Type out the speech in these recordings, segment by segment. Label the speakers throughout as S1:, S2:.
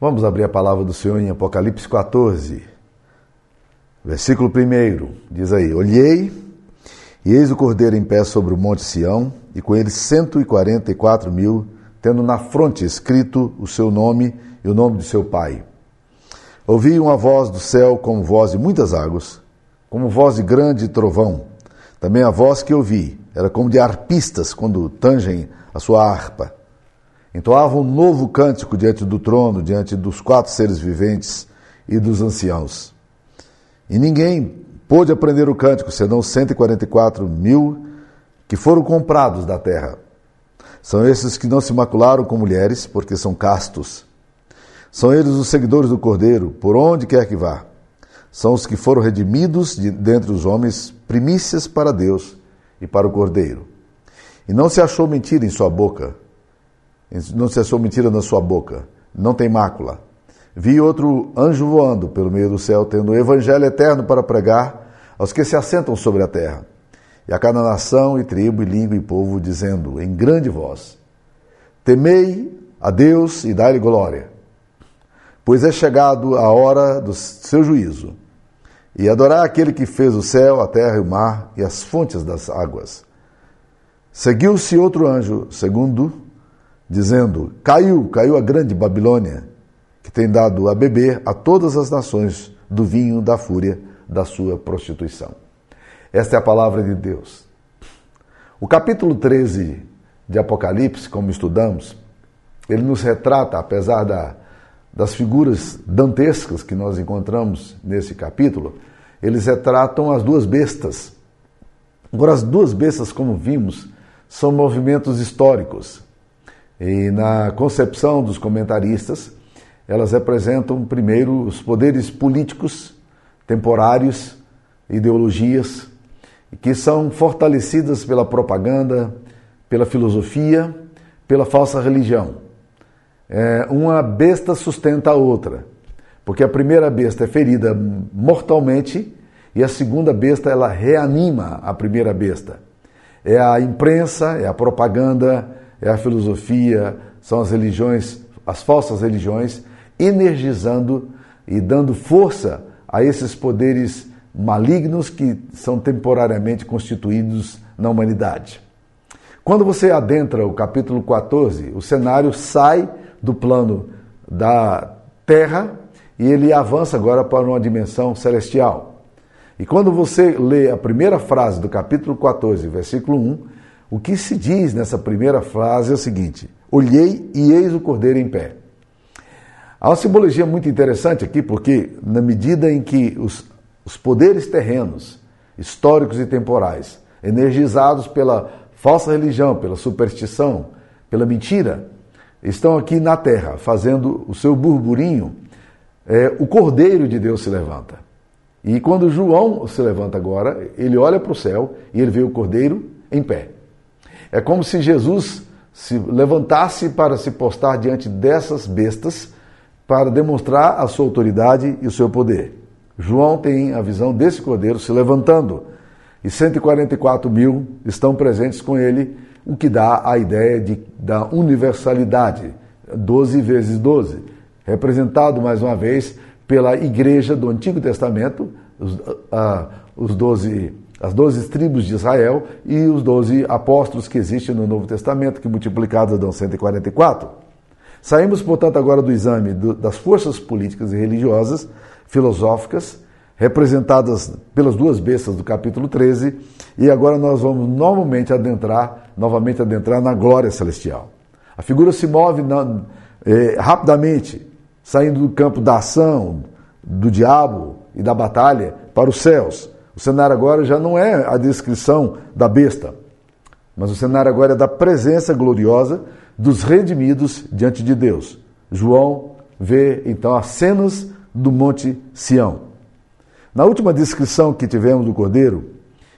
S1: Vamos abrir a palavra do Senhor em Apocalipse 14, versículo 1. Diz aí: Olhei, e eis o cordeiro em pé sobre o monte Sião, e com ele cento e quarenta e quatro mil, tendo na fronte escrito o seu nome e o nome de seu pai. Ouvi uma voz do céu como voz de muitas águas, como voz de grande trovão. Também a voz que ouvi era como de arpistas quando tangem a sua harpa. Entoava um novo cântico diante do trono, diante dos quatro seres viventes e dos anciãos. E ninguém pôde aprender o cântico, senão 144 mil que foram comprados da terra. São esses que não se macularam com mulheres, porque são castos. São eles os seguidores do Cordeiro, por onde quer que vá. São os que foram redimidos de, dentre os homens, primícias para Deus e para o Cordeiro. E não se achou mentira em sua boca, não achou mentira na sua boca, não tem mácula. Vi outro anjo voando pelo meio do céu, tendo o evangelho eterno para pregar aos que se assentam sobre a terra, e a cada nação e tribo e língua e povo, dizendo em grande voz: Temei a Deus e dai-lhe glória, pois é chegado a hora do seu juízo, e adorar aquele que fez o céu, a terra e o mar e as fontes das águas. Seguiu-se outro anjo, segundo dizendo: Caiu, caiu a grande Babilônia, que tem dado a beber a todas as nações do vinho da fúria da sua prostituição. Esta é a palavra de Deus. O capítulo 13 de Apocalipse, como estudamos, ele nos retrata, apesar da, das figuras dantescas que nós encontramos nesse capítulo, eles retratam as duas bestas. Agora, as duas bestas, como vimos, são movimentos históricos. E na concepção dos comentaristas, elas representam primeiro os poderes políticos, temporários, ideologias, que são fortalecidas pela propaganda, pela filosofia, pela falsa religião. É, uma besta sustenta a outra, porque a primeira besta é ferida mortalmente e a segunda besta ela reanima a primeira besta. É a imprensa, é a propaganda, é a filosofia, são as religiões, as falsas religiões, energizando e dando força a esses poderes malignos que são temporariamente constituídos na humanidade. Quando você adentra o capítulo 14, o cenário sai do plano da Terra e ele avança agora para uma dimensão celestial. E quando você lê a primeira frase do capítulo 14, versículo 1, o que se diz nessa primeira frase é o seguinte: Olhei e eis o cordeiro em pé. Há uma simbologia muito interessante aqui, porque na medida em que os, os poderes terrenos, históricos e temporais, energizados pela falsa religião, pela superstição, pela mentira, estão aqui na terra fazendo o seu burburinho, é, o Cordeiro de Deus se levanta. E quando João se levanta agora, ele olha para o céu e ele vê o Cordeiro em pé. É como se Jesus se levantasse para se postar diante dessas bestas para demonstrar a sua autoridade e o seu poder. João tem a visão desse cordeiro se levantando e 144 mil estão presentes com ele, o que dá a ideia de, da universalidade, 12 vezes 12, representado mais uma vez pela igreja do Antigo Testamento, os, ah, os 12 as doze tribos de Israel e os doze apóstolos que existem no Novo Testamento, que multiplicados dão 144. Saímos, portanto, agora do exame do, das forças políticas e religiosas, filosóficas, representadas pelas duas bestas do capítulo 13, e agora nós vamos novamente adentrar, novamente adentrar na glória celestial. A figura se move na, eh, rapidamente, saindo do campo da ação, do diabo e da batalha para os céus o cenário agora já não é a descrição da besta, mas o cenário agora é da presença gloriosa dos redimidos diante de Deus. João vê então as cenas do Monte Sião. Na última descrição que tivemos do Cordeiro,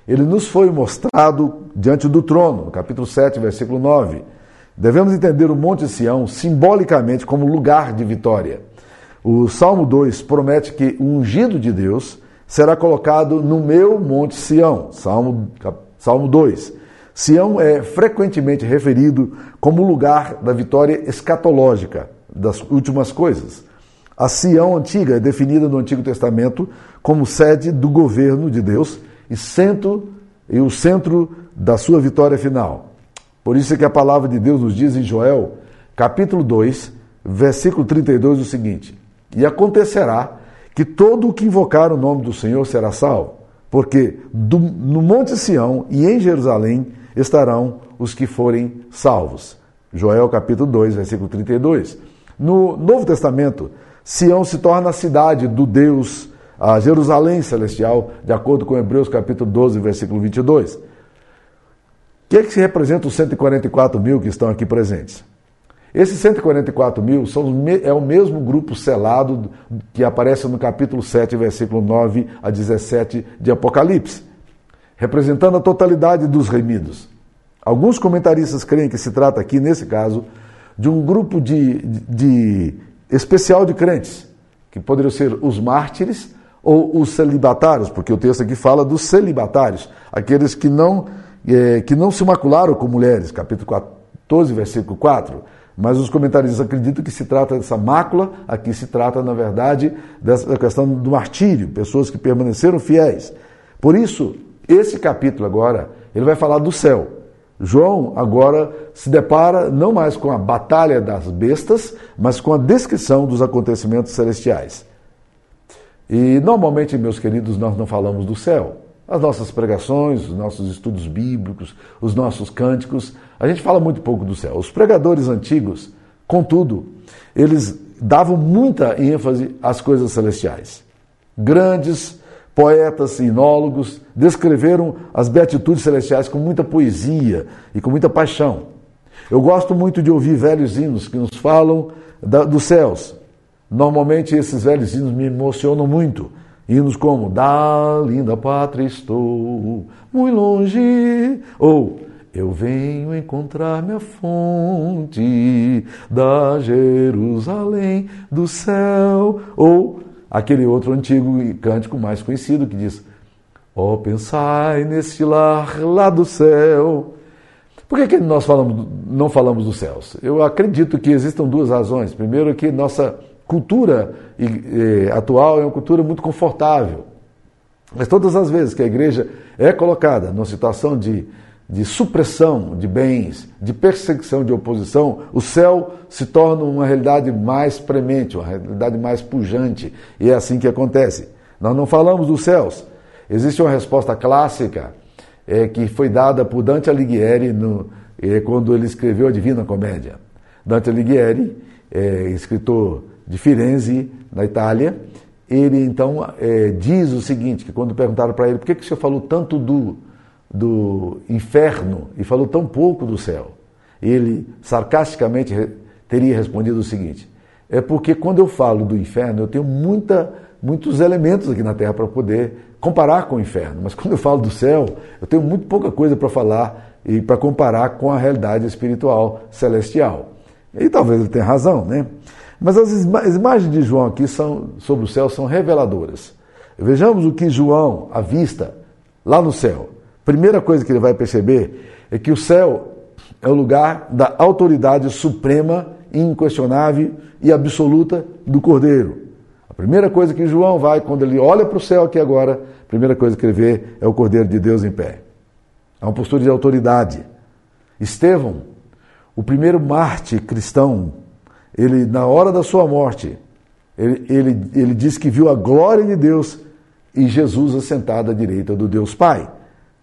S1: ele nos foi mostrado diante do trono, no capítulo 7, versículo 9. Devemos entender o Monte Sião simbolicamente como lugar de vitória. O Salmo 2 promete que o ungido de Deus será colocado no meu monte Sião. Salmo, Salmo 2. Sião é frequentemente referido como lugar da vitória escatológica das últimas coisas. A Sião antiga é definida no Antigo Testamento como sede do governo de Deus e centro e o centro da sua vitória final. Por isso é que a palavra de Deus nos diz em Joel, capítulo 2, versículo 32 o seguinte: E acontecerá que todo o que invocar o nome do Senhor será salvo, porque do, no Monte Sião e em Jerusalém estarão os que forem salvos. Joel capítulo 2, versículo 32. No Novo Testamento, Sião se torna a cidade do Deus, a Jerusalém celestial, de acordo com Hebreus capítulo 12, versículo 22. O que é que se representa os 144 mil que estão aqui presentes? Esses 144 mil são, é o mesmo grupo selado que aparece no capítulo 7, versículo 9 a 17 de Apocalipse, representando a totalidade dos remidos. Alguns comentaristas creem que se trata aqui, nesse caso, de um grupo de, de especial de crentes, que poderiam ser os mártires ou os celibatários, porque o texto aqui fala dos celibatários, aqueles que não, é, que não se macularam com mulheres, capítulo 14, versículo 4 mas os comentaristas acreditam que se trata dessa mácula, aqui se trata, na verdade, dessa questão do martírio, pessoas que permaneceram fiéis. Por isso, esse capítulo agora, ele vai falar do céu. João agora se depara não mais com a batalha das bestas, mas com a descrição dos acontecimentos celestiais. E normalmente, meus queridos, nós não falamos do céu. As nossas pregações, os nossos estudos bíblicos, os nossos cânticos, a gente fala muito pouco do céu. Os pregadores antigos, contudo, eles davam muita ênfase às coisas celestiais. Grandes poetas e inólogos descreveram as beatitudes celestiais com muita poesia e com muita paixão. Eu gosto muito de ouvir velhos hinos que nos falam da, dos céus. Normalmente esses velhos hinos me emocionam muito Hinos como Da linda pátria estou, muito longe, ou Eu venho encontrar minha fonte da Jerusalém do céu, ou aquele outro antigo cântico mais conhecido que diz: Ó, oh, pensai nesse lar lá do céu. Por que, que nós falamos, não falamos dos céus? Eu acredito que existam duas razões. Primeiro, que nossa cultura atual é uma cultura muito confortável. Mas todas as vezes que a igreja é colocada numa situação de, de supressão de bens, de perseguição, de oposição, o céu se torna uma realidade mais premente, uma realidade mais pujante. E é assim que acontece. Nós não falamos dos céus. Existe uma resposta clássica é, que foi dada por Dante Alighieri no, é, quando ele escreveu a Divina Comédia. Dante Alighieri, é, escritor de Firenze, na Itália, ele então é, diz o seguinte, que quando perguntaram para ele por que, que o senhor falou tanto do, do inferno e falou tão pouco do céu, ele sarcasticamente teria respondido o seguinte, é porque quando eu falo do inferno, eu tenho muita, muitos elementos aqui na Terra para poder comparar com o inferno, mas quando eu falo do céu, eu tenho muito pouca coisa para falar e para comparar com a realidade espiritual celestial. E talvez ele tenha razão, né? Mas as, imagens de João aqui são, sobre o céu são reveladoras. Vejamos o que João avista lá no céu. Primeira coisa que ele vai perceber é que o céu é o lugar da autoridade suprema, inquestionável e absoluta do Cordeiro. A primeira coisa que João vai, quando ele olha para o céu aqui agora, a primeira coisa que ele vê é o Cordeiro de Deus em pé. É uma postura de autoridade. Estevão, o primeiro Marte cristão, ele, na hora da sua morte, ele, ele, ele diz que viu a glória de Deus e Jesus assentado à direita do Deus Pai.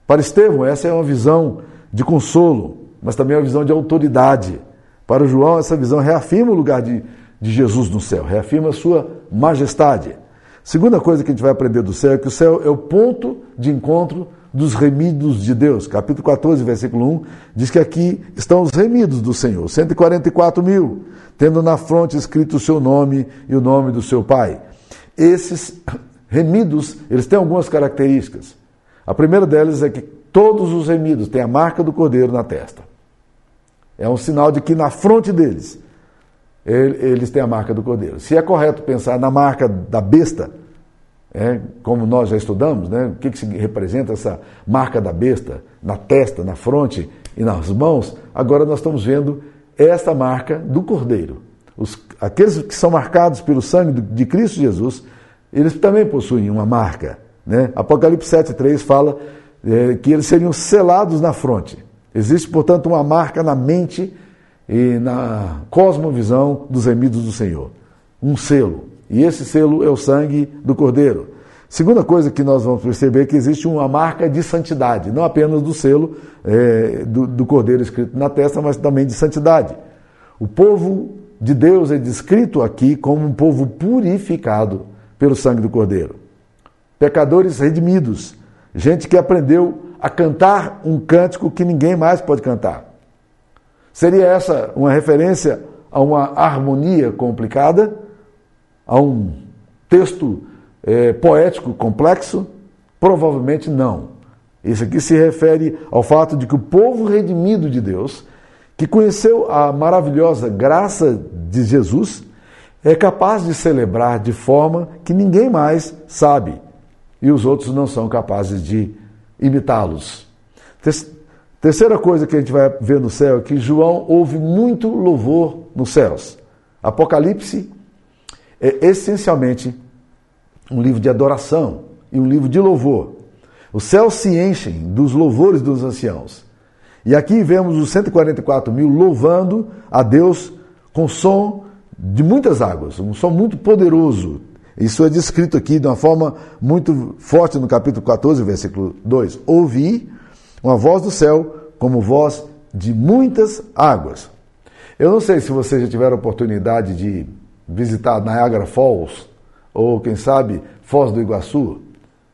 S1: Para Estevão, essa é uma visão de consolo, mas também é uma visão de autoridade. Para João, essa visão reafirma o lugar de, de Jesus no céu, reafirma a sua majestade. Segunda coisa que a gente vai aprender do céu é que o céu é o ponto de encontro dos remidos de Deus. Capítulo 14, versículo 1, diz que aqui estão os remidos do Senhor, 144 mil tendo na fronte escrito o seu nome e o nome do seu pai. Esses remidos, eles têm algumas características. A primeira delas é que todos os remidos têm a marca do cordeiro na testa. É um sinal de que na fronte deles eles têm a marca do cordeiro. Se é correto pensar na marca da besta, é, como nós já estudamos, né, o que, que representa essa marca da besta na testa, na fronte e nas mãos, agora nós estamos vendo esta marca do cordeiro. os, aqueles que são marcados pelo sangue de Cristo Jesus, eles também possuem uma marca. Né? Apocalipse 7,3 fala é, que eles seriam selados na fronte. Existe, portanto, uma marca na mente e na cosmovisão dos remidos do Senhor. Um selo. E esse selo é o sangue do Cordeiro. Segunda coisa que nós vamos perceber é que existe uma marca de santidade, não apenas do selo é, do, do Cordeiro escrito na testa, mas também de santidade. O povo de Deus é descrito aqui como um povo purificado pelo sangue do Cordeiro. Pecadores redimidos, gente que aprendeu a cantar um cântico que ninguém mais pode cantar. Seria essa uma referência a uma harmonia complicada, a um texto é, poético complexo? Provavelmente não. Isso aqui se refere ao fato de que o povo redimido de Deus, que conheceu a maravilhosa graça de Jesus, é capaz de celebrar de forma que ninguém mais sabe e os outros não são capazes de imitá-los. Terceira coisa que a gente vai ver no céu é que João ouve muito louvor nos céus. Apocalipse é essencialmente um livro de adoração e um livro de louvor. Os céus se enchem dos louvores dos anciãos. E aqui vemos os 144 mil louvando a Deus com som de muitas águas, um som muito poderoso. Isso é descrito aqui de uma forma muito forte no capítulo 14, versículo 2. Ouvi uma voz do céu como voz de muitas águas. Eu não sei se vocês já tiveram oportunidade de visitar Niagara Falls, ou quem sabe Foz do Iguaçu,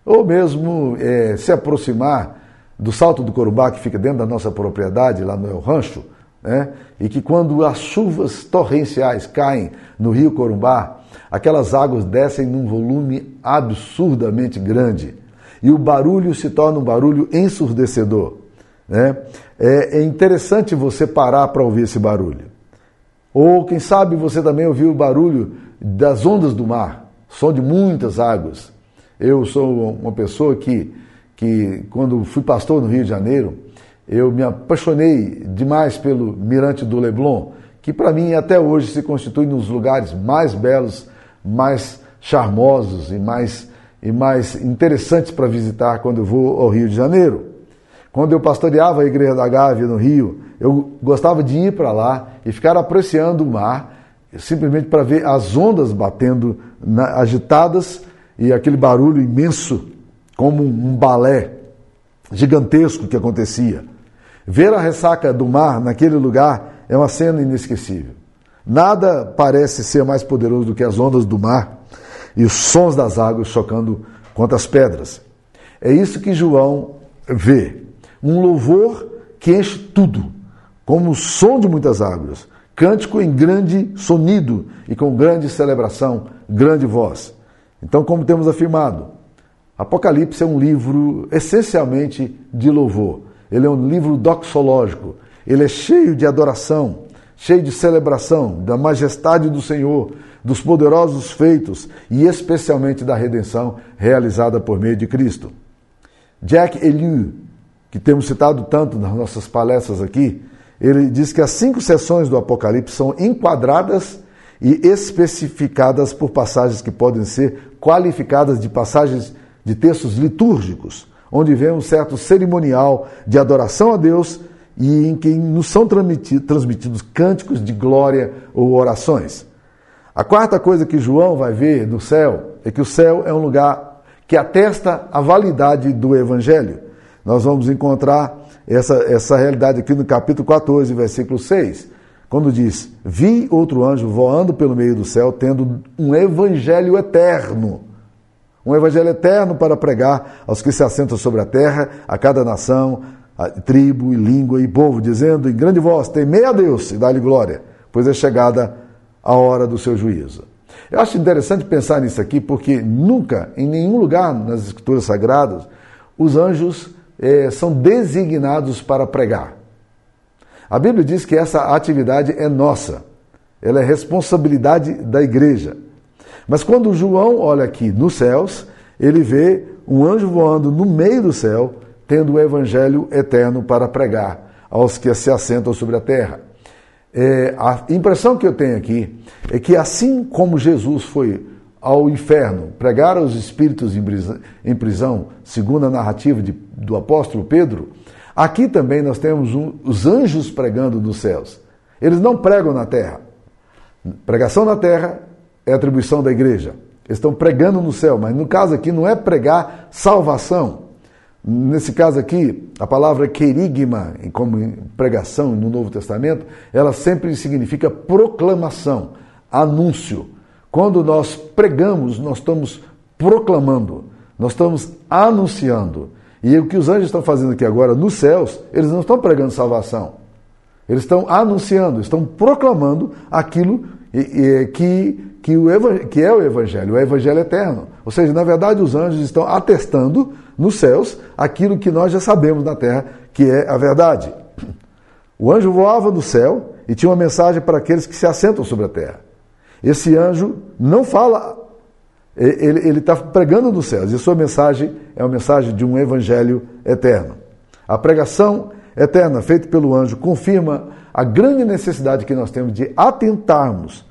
S1: ou mesmo é, se aproximar do Salto do Corumbá, que fica dentro da nossa propriedade, lá no El Rancho, né? e que quando as chuvas torrenciais caem no rio Corumbá, aquelas águas descem num volume absurdamente grande e o barulho se torna um barulho ensurdecedor. Né? É, é interessante você parar para ouvir esse barulho. Ou quem sabe você também ouviu o barulho das ondas do mar som de muitas águas. Eu sou uma pessoa que, que, quando fui pastor no Rio de Janeiro, eu me apaixonei demais pelo Mirante do Leblon, que para mim até hoje se constitui nos lugares mais belos, mais charmosos e mais, e mais interessantes para visitar quando eu vou ao Rio de Janeiro. Quando eu pastoreava a Igreja da Gávea no Rio, eu gostava de ir para lá e ficar apreciando o mar simplesmente para ver as ondas batendo na, agitadas e aquele barulho imenso, como um balé gigantesco que acontecia. Ver a ressaca do mar naquele lugar é uma cena inesquecível. Nada parece ser mais poderoso do que as ondas do mar e os sons das águas chocando contra as pedras. É isso que João vê. Um louvor que enche tudo, como o som de muitas águas, Cântico em grande sonido e com grande celebração, grande voz. Então, como temos afirmado, Apocalipse é um livro essencialmente de louvor. Ele é um livro doxológico. Ele é cheio de adoração, cheio de celebração da majestade do Senhor, dos poderosos feitos e especialmente da redenção realizada por meio de Cristo. Jack Eliu, que temos citado tanto nas nossas palestras aqui, ele diz que as cinco sessões do Apocalipse são enquadradas e especificadas por passagens que podem ser qualificadas de passagens de textos litúrgicos, onde vemos certo cerimonial de adoração a Deus e em que nos são transmitidos cânticos de glória ou orações. A quarta coisa que João vai ver no céu é que o céu é um lugar que atesta a validade do Evangelho. Nós vamos encontrar essa, essa realidade aqui no capítulo 14, versículo 6, quando diz: Vi outro anjo voando pelo meio do céu, tendo um evangelho eterno. Um evangelho eterno para pregar aos que se assentam sobre a terra, a cada nação, a tribo e língua e povo, dizendo em grande voz: Temei a Deus e dá-lhe glória, pois é chegada a hora do seu juízo. Eu acho interessante pensar nisso aqui, porque nunca, em nenhum lugar nas Escrituras Sagradas, os anjos é, são designados para pregar. A Bíblia diz que essa atividade é nossa, ela é responsabilidade da igreja. Mas quando João olha aqui nos céus, ele vê um anjo voando no meio do céu, tendo o evangelho eterno para pregar aos que se assentam sobre a terra. É, a impressão que eu tenho aqui é que assim como Jesus foi ao inferno pregar aos espíritos em prisão, segundo a narrativa de, do apóstolo Pedro, aqui também nós temos um, os anjos pregando nos céus. Eles não pregam na terra. Pregação na terra é atribuição da igreja. Eles estão pregando no céu, mas no caso aqui não é pregar salvação. Nesse caso aqui, a palavra querigma, como pregação no Novo Testamento, ela sempre significa proclamação, anúncio. Quando nós pregamos, nós estamos proclamando, nós estamos anunciando. E o que os anjos estão fazendo aqui agora nos céus, eles não estão pregando salvação. Eles estão anunciando, estão proclamando aquilo que, que, o, que é o Evangelho, o Evangelho eterno. Ou seja, na verdade, os anjos estão atestando nos céus aquilo que nós já sabemos na terra, que é a verdade. O anjo voava no céu e tinha uma mensagem para aqueles que se assentam sobre a terra. Esse anjo não fala, ele está pregando nos céus, e sua mensagem é uma mensagem de um evangelho eterno. A pregação eterna feita pelo anjo confirma a grande necessidade que nós temos de atentarmos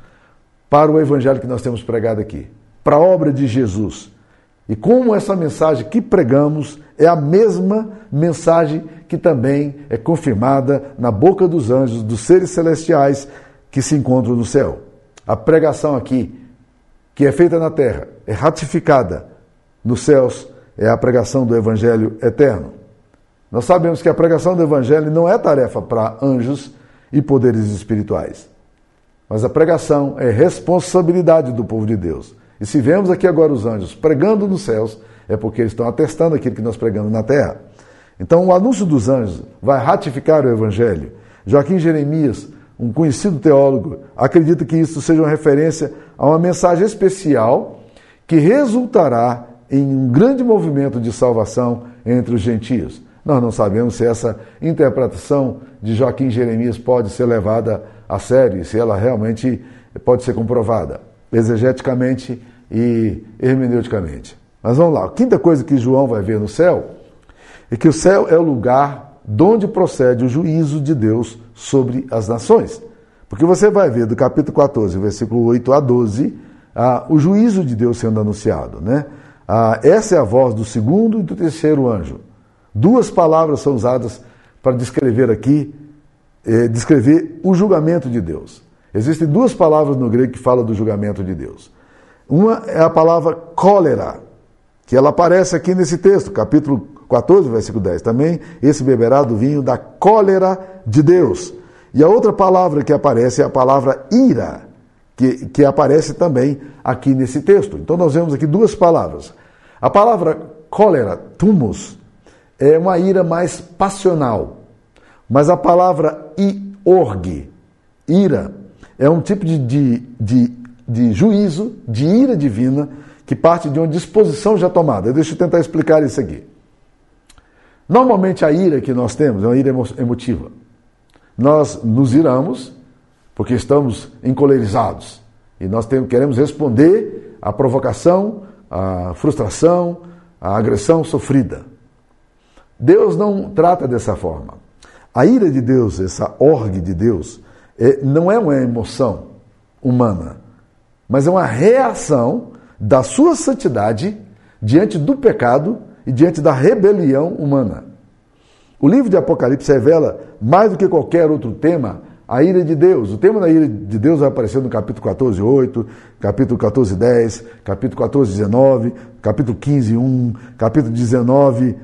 S1: para o evangelho que nós temos pregado aqui, para a obra de Jesus. E como essa mensagem que pregamos é a mesma mensagem que também é confirmada na boca dos anjos, dos seres celestiais que se encontram no céu. A pregação aqui, que é feita na terra, é ratificada nos céus, é a pregação do Evangelho eterno. Nós sabemos que a pregação do Evangelho não é tarefa para anjos e poderes espirituais, mas a pregação é responsabilidade do povo de Deus. E se vemos aqui agora os anjos pregando nos céus, é porque eles estão atestando aquilo que nós pregamos na terra. Então, o anúncio dos anjos vai ratificar o Evangelho. Joaquim Jeremias um conhecido teólogo, acredita que isso seja uma referência a uma mensagem especial que resultará em um grande movimento de salvação entre os gentios. Nós não sabemos se essa interpretação de Joaquim Jeremias pode ser levada a sério, se ela realmente pode ser comprovada, exegeticamente e hermeneuticamente. Mas vamos lá, a quinta coisa que João vai ver no céu é que o céu é o lugar de onde procede o juízo de Deus sobre as nações. Porque você vai ver do capítulo 14, versículo 8 a 12, ah, o juízo de Deus sendo anunciado. Né? Ah, essa é a voz do segundo e do terceiro anjo. Duas palavras são usadas para descrever aqui, eh, descrever o julgamento de Deus. Existem duas palavras no grego que falam do julgamento de Deus. Uma é a palavra cólera, que ela aparece aqui nesse texto, capítulo 14, versículo 10. Também esse beberá do vinho da cólera de Deus. E a outra palavra que aparece é a palavra ira, que, que aparece também aqui nesse texto. Então nós vemos aqui duas palavras. A palavra cólera, tumus, é uma ira mais passional. Mas a palavra iorg, ira, é um tipo de, de, de, de juízo, de ira divina, que parte de uma disposição já tomada. Deixa eu tentar explicar isso aqui. Normalmente a ira que nós temos é uma ira emotiva. Nós nos iramos porque estamos encolerizados e nós temos, queremos responder à provocação, à frustração, à agressão sofrida. Deus não trata dessa forma. A ira de Deus, essa orgue de Deus, é, não é uma emoção humana, mas é uma reação da sua santidade diante do pecado e diante da rebelião humana. O livro de Apocalipse revela, mais do que qualquer outro tema, a ira de Deus. O tema da ira de Deus vai aparecer no capítulo 14, 8, capítulo 14, 10, capítulo 14, 19, capítulo 15, 1, capítulo 19,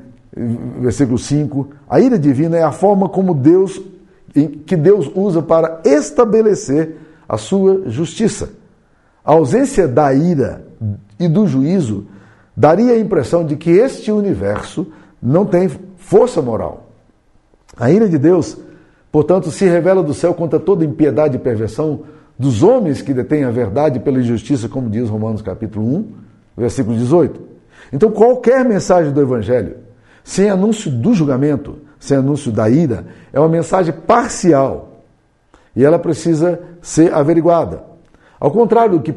S1: versículo 5. A ira divina é a forma como Deus, que Deus usa para estabelecer a sua justiça. A ausência da ira e do juízo daria a impressão de que este universo não tem força moral. A ira de Deus, portanto, se revela do céu contra toda impiedade e perversão dos homens que detêm a verdade pela injustiça, como diz Romanos capítulo 1, versículo 18. Então, qualquer mensagem do Evangelho, sem anúncio do julgamento, sem anúncio da ira, é uma mensagem parcial e ela precisa ser averiguada. Ao contrário do que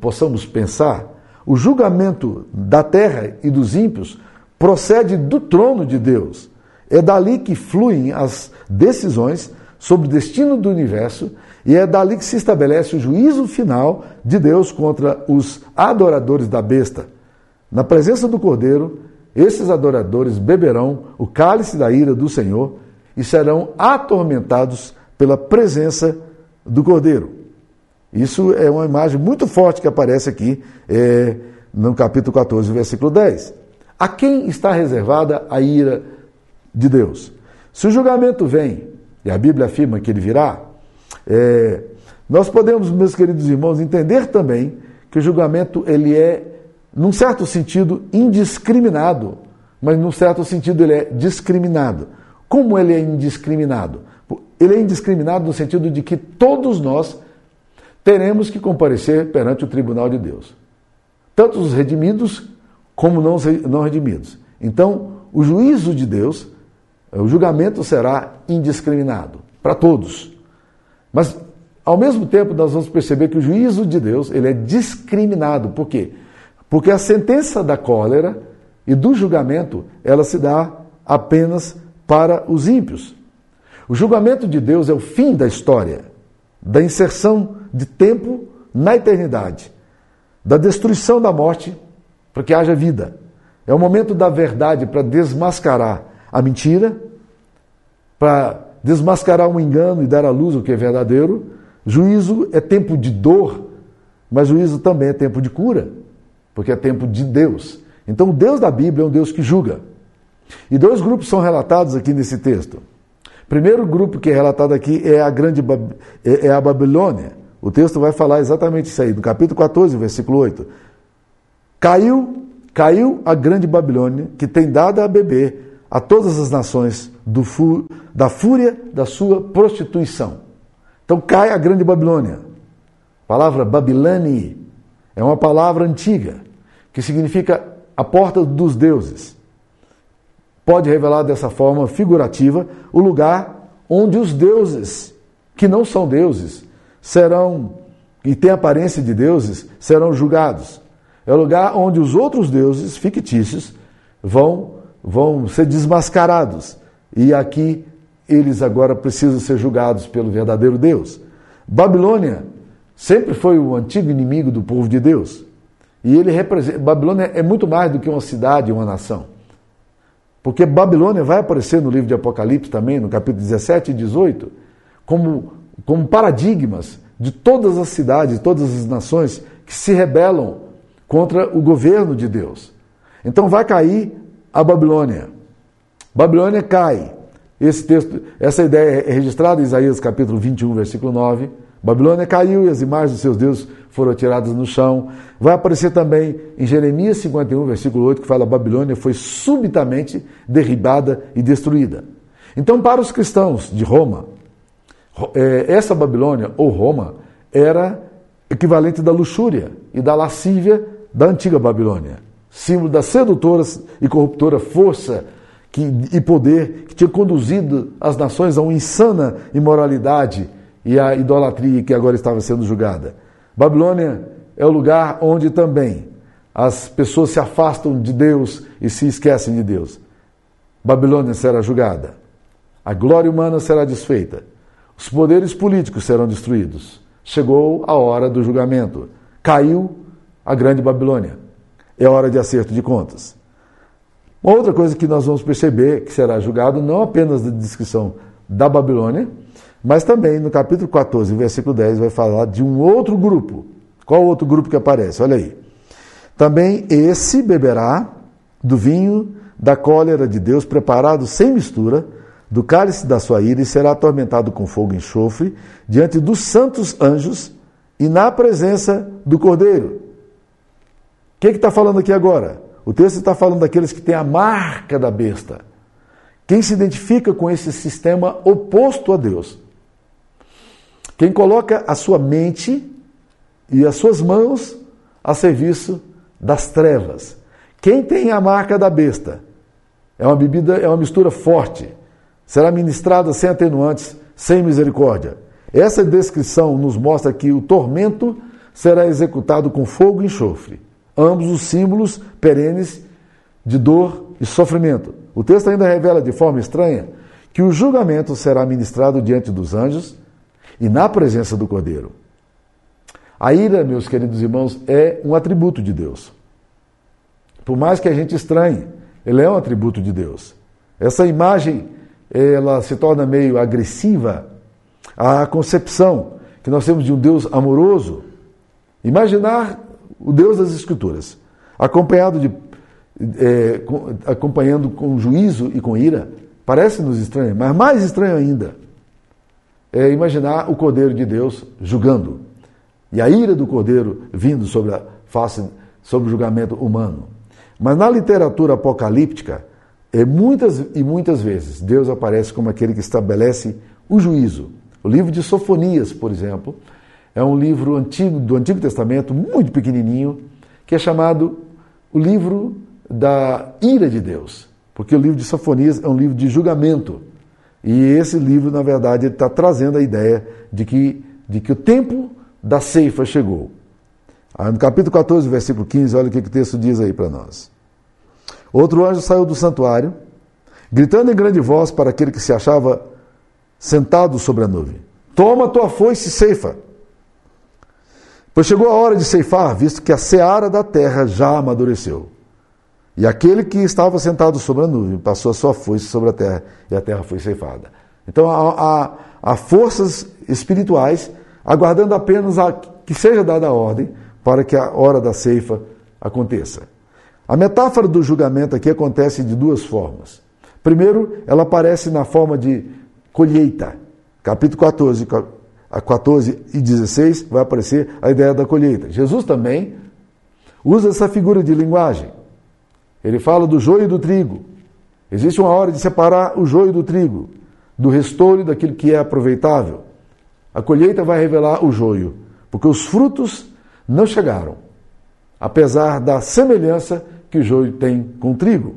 S1: possamos pensar, o julgamento da terra e dos ímpios procede do trono de Deus. É dali que fluem as decisões sobre o destino do universo e é dali que se estabelece o juízo final de Deus contra os adoradores da besta. Na presença do Cordeiro, esses adoradores beberão o cálice da ira do Senhor e serão atormentados pela presença do Cordeiro. Isso é uma imagem muito forte que aparece aqui é, no capítulo 14, versículo 10. A quem está reservada a ira de Deus? Se o julgamento vem, e a Bíblia afirma que ele virá, é, nós podemos, meus queridos irmãos, entender também que o julgamento ele é, num certo sentido, indiscriminado, mas num certo sentido ele é discriminado. Como ele é indiscriminado? Ele é indiscriminado no sentido de que todos nós teremos que comparecer perante o tribunal de Deus. Tanto os redimidos como não, redimidos. Então, o juízo de Deus, o julgamento será indiscriminado para todos. Mas, ao mesmo tempo, nós vamos perceber que o juízo de Deus ele é discriminado. Por quê? Porque a sentença da cólera e do julgamento, ela se dá apenas para os ímpios. O julgamento de Deus é o fim da história, da inserção de tempo na eternidade, da destruição da morte para que haja vida. É o momento da verdade para desmascarar a mentira, para desmascarar o um engano e dar à luz o que é verdadeiro. Juízo é tempo de dor, mas juízo também é tempo de cura, porque é tempo de Deus. Então, o Deus da Bíblia é um Deus que julga. E dois grupos são relatados aqui nesse texto. O primeiro grupo que é relatado aqui é a grande é, é a Babilônia. O texto vai falar exatamente isso aí, no capítulo 14, versículo 8. Caiu, caiu a grande Babilônia, que tem dado a beber a todas as nações fu da fúria da sua prostituição. Então cai a grande Babilônia. A palavra Babilani é uma palavra antiga que significa a porta dos deuses. Pode revelar dessa forma figurativa o lugar onde os deuses, que não são deuses, serão, e têm aparência de deuses, serão julgados. É o lugar onde os outros deuses fictícios vão, vão ser desmascarados. E aqui eles agora precisam ser julgados pelo verdadeiro Deus. Babilônia sempre foi o antigo inimigo do povo de Deus. E ele representa. Babilônia é muito mais do que uma cidade, uma nação. Porque Babilônia vai aparecer no livro de Apocalipse também, no capítulo 17 e 18, como, como paradigmas de todas as cidades, todas as nações que se rebelam contra o governo de Deus. Então vai cair a Babilônia. Babilônia cai. Esse texto, essa ideia é registrada em Isaías capítulo 21, versículo 9. Babilônia caiu e as imagens dos seus deuses foram tiradas no chão. Vai aparecer também em Jeremias 51, versículo 8, que fala: Babilônia foi subitamente derribada e destruída. Então, para os cristãos de Roma, essa Babilônia, ou Roma, era equivalente da luxúria e da lascívia da antiga Babilônia, símbolo da sedutora e corruptora força que, e poder que tinha conduzido as nações a uma insana imoralidade e a idolatria que agora estava sendo julgada. Babilônia é o lugar onde também as pessoas se afastam de Deus e se esquecem de Deus. Babilônia será julgada. A glória humana será desfeita. Os poderes políticos serão destruídos. Chegou a hora do julgamento. Caiu a grande Babilônia. É hora de acerto de contas. Uma outra coisa que nós vamos perceber que será julgado não apenas da descrição da Babilônia, mas também no capítulo 14, versículo 10, vai falar de um outro grupo. Qual outro grupo que aparece? Olha aí. Também esse beberá do vinho da cólera de Deus, preparado sem mistura, do cálice da sua ira, e será atormentado com fogo e enxofre, diante dos santos anjos e na presença do Cordeiro. O que está falando aqui agora? O texto está falando daqueles que têm a marca da besta. Quem se identifica com esse sistema oposto a Deus. Quem coloca a sua mente e as suas mãos a serviço das trevas. Quem tem a marca da besta é uma bebida, é uma mistura forte. Será ministrada sem atenuantes, sem misericórdia. Essa descrição nos mostra que o tormento será executado com fogo e enxofre, ambos os símbolos perenes de dor e sofrimento. O texto ainda revela de forma estranha que o julgamento será ministrado diante dos anjos e na presença do Cordeiro. A ira, meus queridos irmãos, é um atributo de Deus. Por mais que a gente estranhe, ele é um atributo de Deus. Essa imagem, ela se torna meio agressiva à concepção que nós temos de um Deus amoroso. Imaginar o Deus das Escrituras, acompanhado de é, com, acompanhando com juízo e com ira, parece-nos estranho, mas mais estranho ainda é imaginar o Cordeiro de Deus julgando e a ira do Cordeiro vindo sobre a face, sobre o julgamento humano. Mas na literatura apocalíptica, é, muitas e muitas vezes Deus aparece como aquele que estabelece o juízo. O livro de Sofonias, por exemplo, é um livro antigo do Antigo Testamento, muito pequenininho, que é chamado o livro da ira de Deus, porque o livro de Sofonias é um livro de julgamento. E esse livro, na verdade, está trazendo a ideia de que, de que o tempo da ceifa chegou. Ah, no capítulo 14, versículo 15, olha o que o texo diz aí para nós. Outro anjo saiu do santuário, gritando em grande voz para aquele que se achava sentado sobre a nuvem: Toma tua foice e ceifa. Pois chegou a hora de ceifar, visto que a seara da terra já amadureceu. E aquele que estava sentado sobre a nuvem passou a sua foice sobre a terra e a terra foi ceifada. Então há, há, há forças espirituais aguardando apenas a, que seja dada a ordem para que a hora da ceifa aconteça. A metáfora do julgamento aqui acontece de duas formas. Primeiro, ela aparece na forma de colheita. Capítulo 14, 14 e 16 vai aparecer a ideia da colheita. Jesus também usa essa figura de linguagem. Ele fala do joio e do trigo. Existe uma hora de separar o joio do trigo, do restolho daquilo que é aproveitável. A colheita vai revelar o joio, porque os frutos não chegaram, apesar da semelhança que o joio tem com o trigo.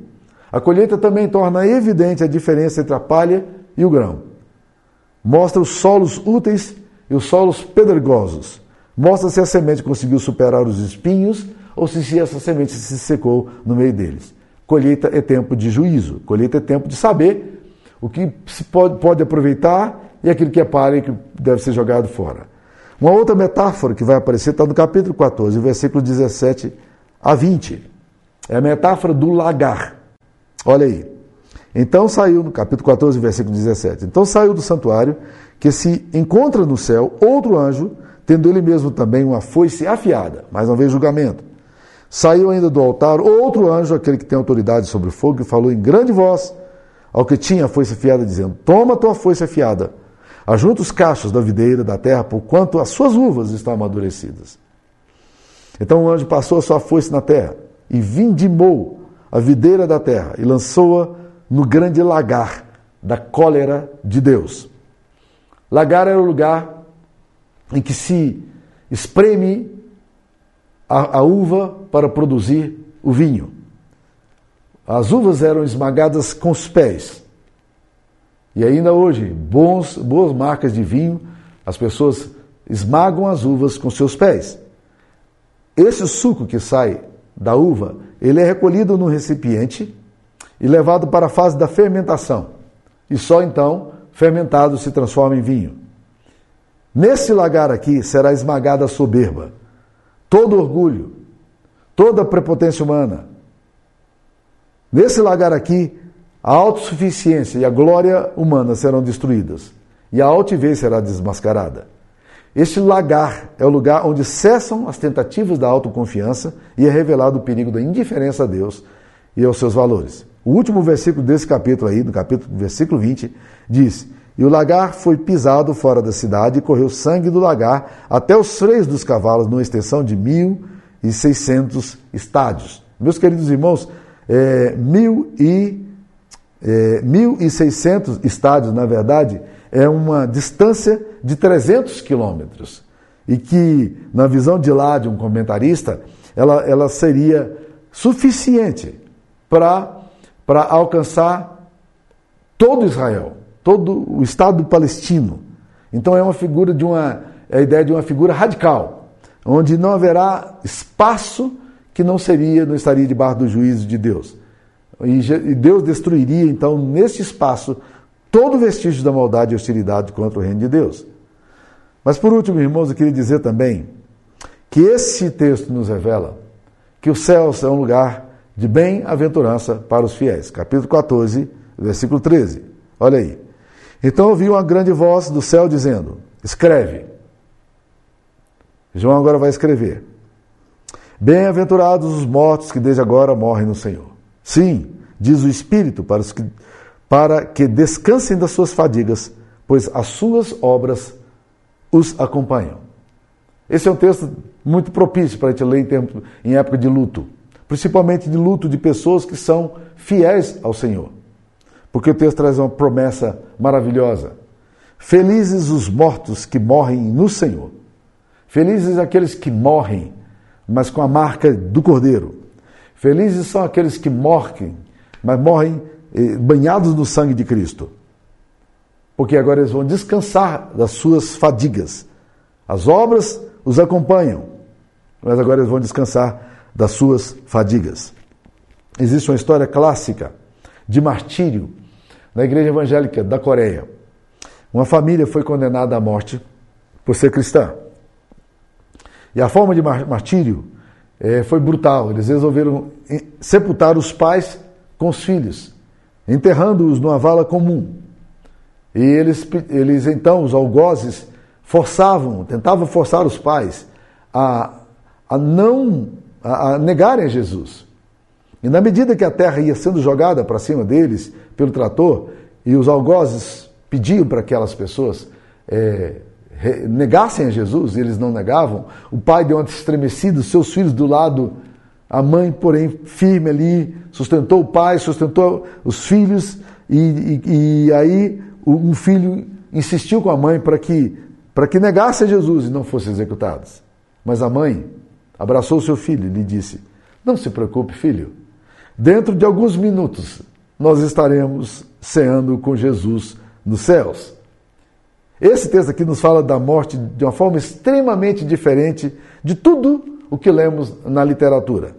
S1: A colheita também torna evidente a diferença entre a palha e o grão. Mostra os solos úteis e os solos pedregosos. Mostra se a semente conseguiu superar os espinhos ou se essa semente se secou no meio deles. Colheita é tempo de juízo, colheita é tempo de saber o que se pode, pode aproveitar e aquilo que é palha e que deve ser jogado fora. Uma outra metáfora que vai aparecer está no capítulo 14, versículo 17 a 20. É a metáfora do lagar. Olha aí. Então saiu, no capítulo 14, versículo 17. Então saiu do santuário que se encontra no céu outro anjo, tendo ele mesmo também uma foice afiada, mais uma vez julgamento. Saiu ainda do altar outro anjo, aquele que tem autoridade sobre o fogo, e falou em grande voz ao que tinha a foice afiada, dizendo: Toma tua foice afiada, ajunta os cachos da videira da terra, porquanto as suas uvas estão amadurecidas. Então o anjo passou a sua foice na terra e vindimou a videira da terra e lançou-a no grande lagar da cólera de Deus. Lagar era o lugar em que se espreme a, a uva para produzir o vinho. As uvas eram esmagadas com os pés. E ainda hoje, bons, boas marcas de vinho, as pessoas esmagam as uvas com seus pés. Esse suco que sai da uva, ele é recolhido no recipiente e levado para a fase da fermentação. E só então, fermentado, se transforma em vinho. Nesse lagar aqui será esmagada a soberba todo orgulho, toda prepotência humana. Nesse lagar aqui, a autossuficiência e a glória humana serão destruídas e a altivez será desmascarada. Este lagar é o lugar onde cessam as tentativas da autoconfiança e é revelado o perigo da indiferença a Deus e aos seus valores. O último versículo desse capítulo aí, no capítulo versículo 20, diz: e o lagar foi pisado fora da cidade e correu sangue do lagar até os freios dos cavalos, numa extensão de 1.600 estádios. Meus queridos irmãos, é, mil e, é, 1.600 estádios, na verdade, é uma distância de 300 quilômetros. E que, na visão de lá de um comentarista, ela, ela seria suficiente para alcançar todo Israel todo o Estado palestino. Então é uma figura de uma é a ideia de uma figura radical, onde não haverá espaço que não seria, não estaria debaixo do juízo de Deus. E Deus destruiria então nesse espaço todo vestígio da maldade e hostilidade contra o reino de Deus. Mas por último, irmãos, eu queria dizer também que esse texto nos revela que os céus é um lugar de bem-aventurança para os fiéis. Capítulo 14, versículo 13. Olha aí. Então ouvi uma grande voz do céu dizendo: Escreve. João agora vai escrever. Bem-aventurados os mortos que desde agora morrem no Senhor. Sim, diz o Espírito, para, os que, para que descansem das suas fadigas, pois as suas obras os acompanham. Esse é um texto muito propício para a gente ler em, tempo, em época de luto, principalmente de luto de pessoas que são fiéis ao Senhor. Porque o texto traz uma promessa maravilhosa. Felizes os mortos que morrem no Senhor. Felizes aqueles que morrem, mas com a marca do Cordeiro. Felizes são aqueles que morrem, mas morrem eh, banhados no sangue de Cristo. Porque agora eles vão descansar das suas fadigas. As obras os acompanham, mas agora eles vão descansar das suas fadigas. Existe uma história clássica de martírio na igreja evangélica da Coreia. Uma família foi condenada à morte por ser cristã. E a forma de martírio é, foi brutal. Eles resolveram sepultar os pais com os filhos, enterrando-os numa vala comum. E eles, eles então, os algozes, forçavam, tentavam forçar os pais a, a não a, a negarem Jesus. E na medida que a terra ia sendo jogada para cima deles pelo trator, e os algozes pediam para aquelas pessoas é, negassem a Jesus, e eles não negavam, o pai deu uma estremecida, seus filhos do lado, a mãe, porém, firme ali, sustentou o pai, sustentou os filhos, e, e, e aí um filho insistiu com a mãe para que para que negasse a Jesus e não fossem executados. Mas a mãe abraçou seu filho e lhe disse: Não se preocupe, filho. Dentro de alguns minutos nós estaremos ceando com Jesus nos céus. Esse texto aqui nos fala da morte de uma forma extremamente diferente de tudo o que lemos na literatura.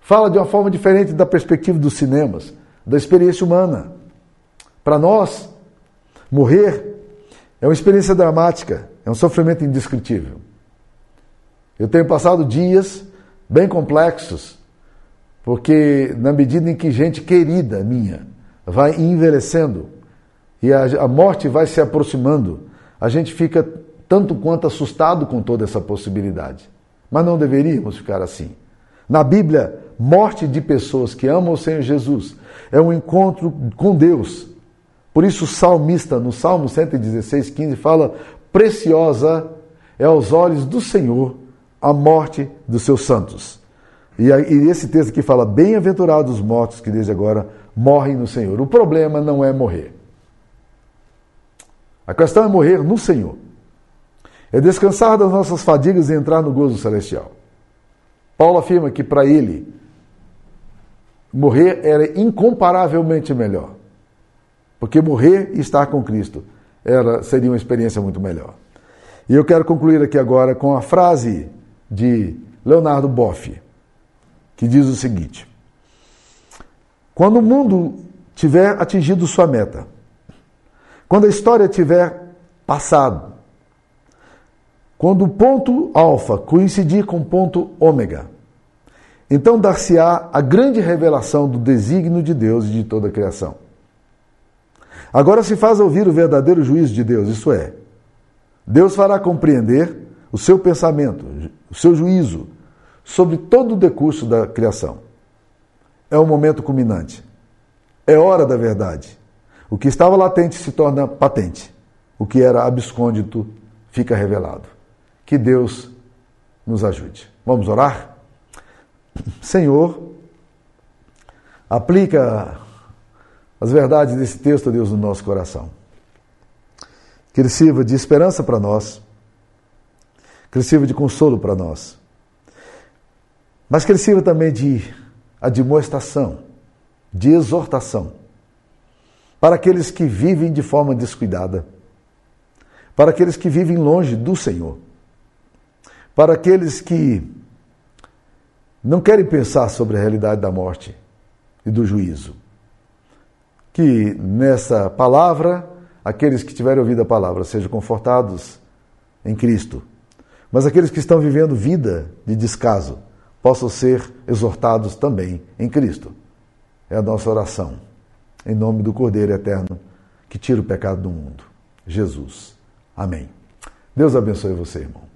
S1: Fala de uma forma diferente da perspectiva dos cinemas, da experiência humana. Para nós, morrer é uma experiência dramática, é um sofrimento indescritível. Eu tenho passado dias bem complexos, porque na medida em que gente querida minha vai envelhecendo e a, a morte vai se aproximando, a gente fica tanto quanto assustado com toda essa possibilidade. Mas não deveríamos ficar assim. Na Bíblia, morte de pessoas que amam o Senhor Jesus é um encontro com Deus por isso o salmista, no Salmo 116, 15, fala: Preciosa é aos olhos do Senhor a morte dos seus santos. E, esse texto aqui fala: Bem-aventurados os mortos que desde agora morrem no Senhor. O problema não é morrer. A questão é morrer no Senhor. É descansar das nossas fadigas e entrar no gozo celestial. Paulo afirma que para ele morrer era incomparavelmente melhor. Porque morrer e estar com Cristo era, seria uma experiência muito melhor. E eu quero concluir aqui agora com a frase de Leonardo Boff, que diz o seguinte: Quando o mundo tiver atingido sua meta, quando a história tiver passado, quando o ponto alfa coincidir com o ponto ômega, então dar-se-á a grande revelação do desígnio de Deus e de toda a criação. Agora se faz ouvir o verdadeiro juízo de Deus, isso é, Deus fará compreender o seu pensamento, o seu juízo sobre todo o decurso da criação. É o momento culminante. É hora da verdade. O que estava latente se torna patente. O que era abscôndito fica revelado. Que Deus nos ajude. Vamos orar? Senhor, aplica as verdades desse texto, Deus, no nosso coração. Que ele sirva de esperança para nós, que ele sirva de consolo para nós, mas que ele sirva também de admoestação, de exortação, para aqueles que vivem de forma descuidada, para aqueles que vivem longe do Senhor, para aqueles que não querem pensar sobre a realidade da morte e do juízo que nessa palavra, aqueles que tiverem ouvido a palavra sejam confortados em Cristo, mas aqueles que estão vivendo vida de descaso possam ser exortados também em Cristo. É a nossa oração. Em nome do Cordeiro Eterno que tira o pecado do mundo, Jesus. Amém. Deus abençoe você, irmão.